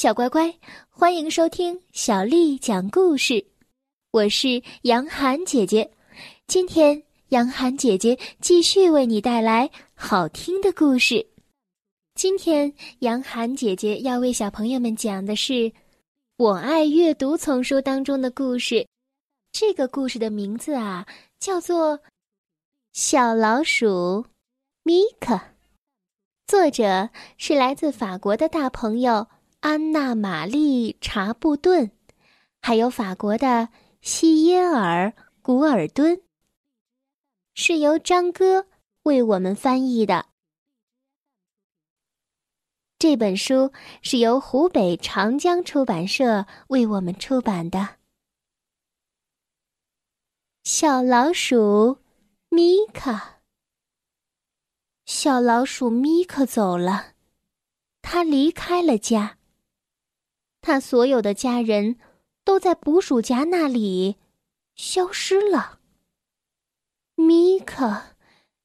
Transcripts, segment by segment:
小乖乖，欢迎收听小丽讲故事。我是杨涵姐姐，今天杨涵姐姐继续为你带来好听的故事。今天杨涵姐姐要为小朋友们讲的是《我爱阅读》丛书当中的故事。这个故事的名字啊，叫做《小老鼠米克》，作者是来自法国的大朋友。安娜·玛丽·查布顿，还有法国的西耶尔·古尔敦，是由张哥为我们翻译的。这本书是由湖北长江出版社为我们出版的。小老鼠米卡，小老鼠米克走了，他离开了家。他所有的家人都在捕鼠夹那里消失了。米克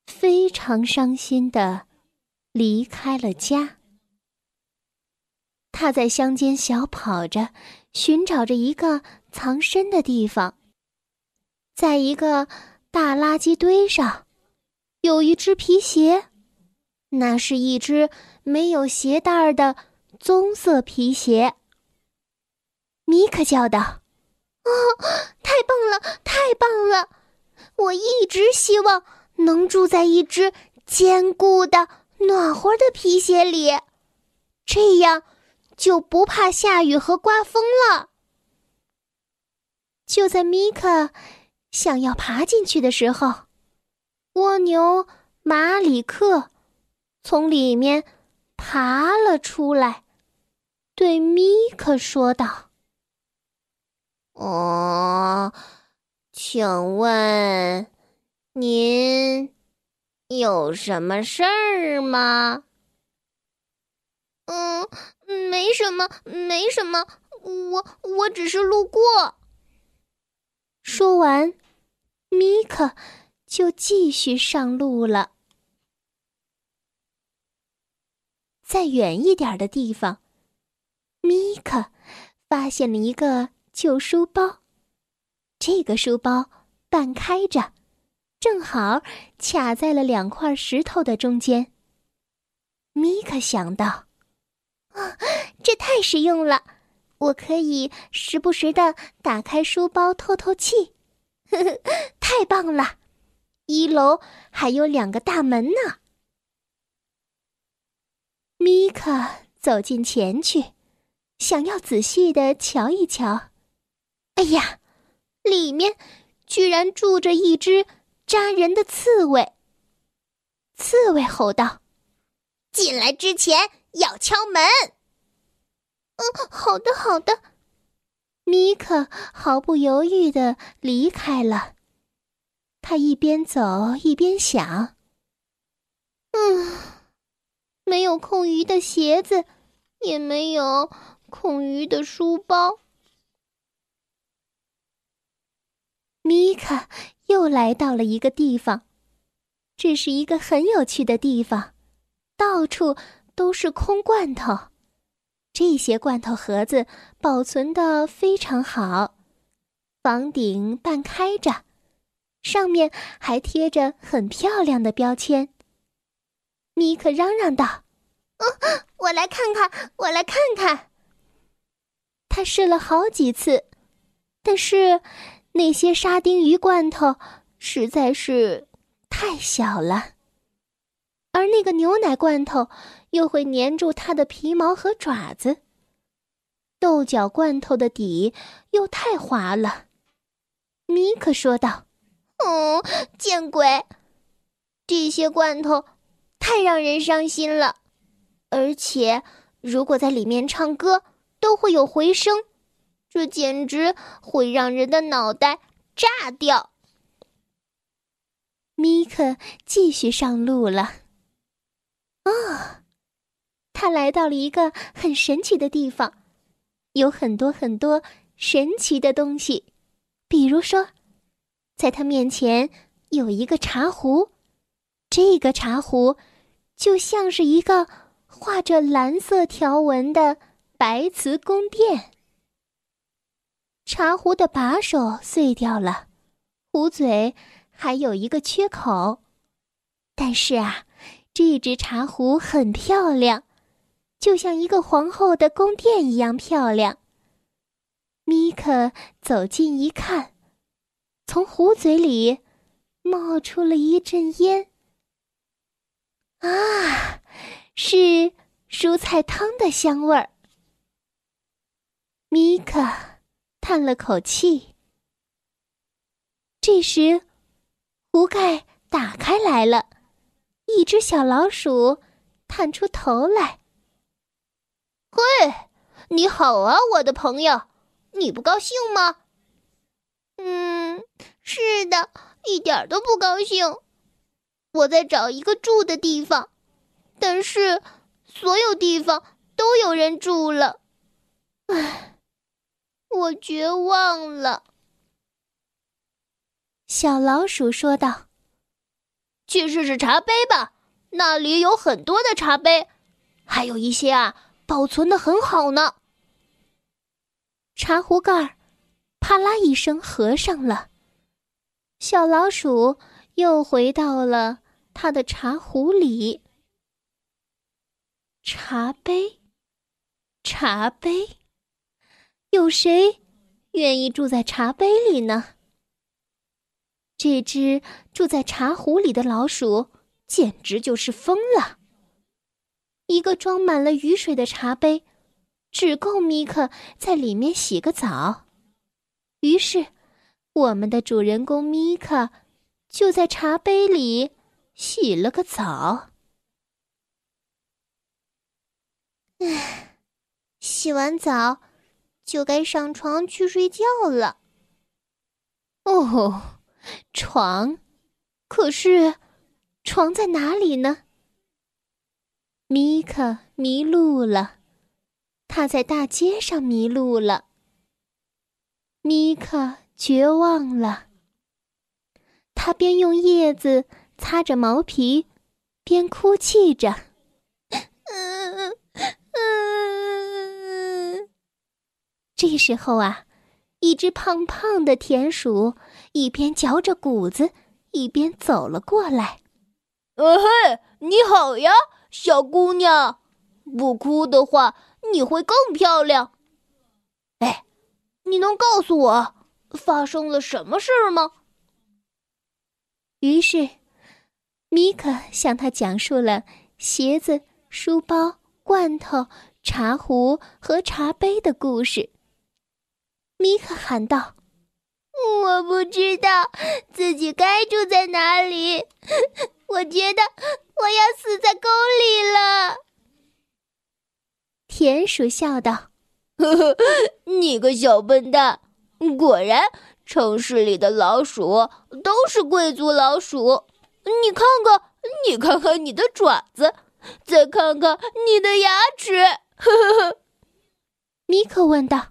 非常伤心的离开了家。他在乡间小跑着，寻找着一个藏身的地方。在一个大垃圾堆上，有一只皮鞋，那是一只没有鞋带的棕色皮鞋。米克叫道：“哦，太棒了，太棒了！我一直希望能住在一只坚固的、暖和的皮鞋里，这样就不怕下雨和刮风了。”就在米克想要爬进去的时候，蜗牛马里克从里面爬了出来，对米克说道。哦，请问您有什么事儿吗？嗯，没什么，没什么，我我只是路过。说完，米克就继续上路了。在远一点的地方，米克发现了一个。旧书包，这个书包半开着，正好卡在了两块石头的中间。米克想到：“啊，这太实用了！我可以时不时的打开书包透透气。呵呵，太棒了！一楼还有两个大门呢。”米克走近前去，想要仔细的瞧一瞧。哎呀，里面居然住着一只扎人的刺猬！刺猬吼道：“进来之前要敲门。”“嗯，好的，好的。”米可毫不犹豫的离开了。他一边走一边想：“嗯，没有空余的鞋子，也没有空余的书包。”米卡又来到了一个地方，这是一个很有趣的地方，到处都是空罐头。这些罐头盒子保存的非常好，房顶半开着，上面还贴着很漂亮的标签。米克嚷嚷道：“哦，我来看看，我来看看。”他试了好几次，但是。那些沙丁鱼罐头实在是太小了，而那个牛奶罐头又会粘住它的皮毛和爪子。豆角罐头的底又太滑了，米可说道：“哦，见鬼！这些罐头太让人伤心了，而且如果在里面唱歌，都会有回声。”这简直会让人的脑袋炸掉！米克继续上路了。哦，他来到了一个很神奇的地方，有很多很多神奇的东西。比如说，在他面前有一个茶壶，这个茶壶就像是一个画着蓝色条纹的白瓷宫殿。茶壶的把手碎掉了，壶嘴还有一个缺口，但是啊，这只茶壶很漂亮，就像一个皇后的宫殿一样漂亮。米可走近一看，从壶嘴里冒出了一阵烟。啊，是蔬菜汤的香味儿。米可叹了口气。这时，壶盖打开来了，一只小老鼠探出头来。“嘿，你好啊，我的朋友，你不高兴吗？”“嗯，是的，一点都不高兴。我在找一个住的地方，但是所有地方都有人住了。唉。”我绝望了，小老鼠说道：“去试试茶杯吧，那里有很多的茶杯，还有一些啊，保存的很好呢。”茶壶盖儿啪啦一声合上了，小老鼠又回到了它的茶壶里。茶杯，茶杯。有谁愿意住在茶杯里呢？这只住在茶壶里的老鼠简直就是疯了。一个装满了雨水的茶杯，只够米克在里面洗个澡。于是，我们的主人公米克就在茶杯里洗了个澡。唉，洗完澡。就该上床去睡觉了。哦，床，可是床在哪里呢？米克迷路了，他在大街上迷路了。米克绝望了，他边用叶子擦着毛皮，边哭泣着。这时候啊，一只胖胖的田鼠一边嚼着谷子，一边走了过来。“呃嘿，你好呀，小姑娘！不哭的话，你会更漂亮。哎，你能告诉我发生了什么事吗？”于是，米可向他讲述了鞋子、书包、罐头、茶壶和茶杯的故事。米可喊道：“我不知道自己该住在哪里，我觉得我要死在沟里了。”田鼠笑道：“呵呵，你个小笨蛋！果然，城市里的老鼠都是贵族老鼠。你看看，你看看你的爪子，再看看你的牙齿。”呵呵呵，米可问道。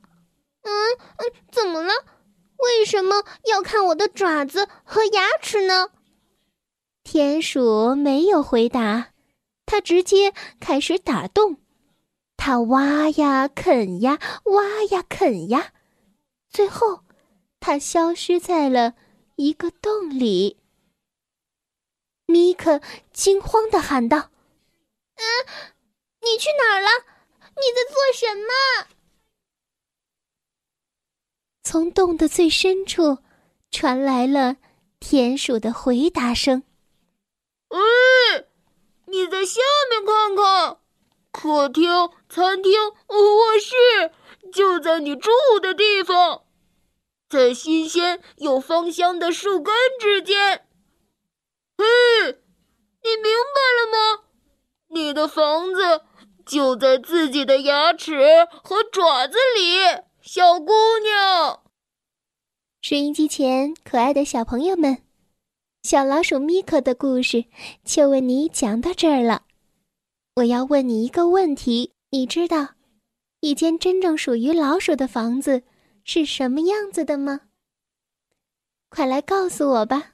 嗯嗯，怎么了？为什么要看我的爪子和牙齿呢？田鼠没有回答，它直接开始打洞，它挖呀啃呀，挖呀啃呀，最后，它消失在了一个洞里。米克惊慌的喊道：“嗯，你去哪儿了？你在做什么？”从洞的最深处，传来了田鼠的回答声：“哎，你在下面看看，客厅、餐厅、卧室就在你住的地方，在新鲜又芳香的树根之间。嘿，你明白了吗？你的房子就在自己的牙齿和爪子里。”小姑娘，收音机前可爱的小朋友们，小老鼠米可的故事就为你讲到这儿了。我要问你一个问题：你知道一间真正属于老鼠的房子是什么样子的吗？快来告诉我吧！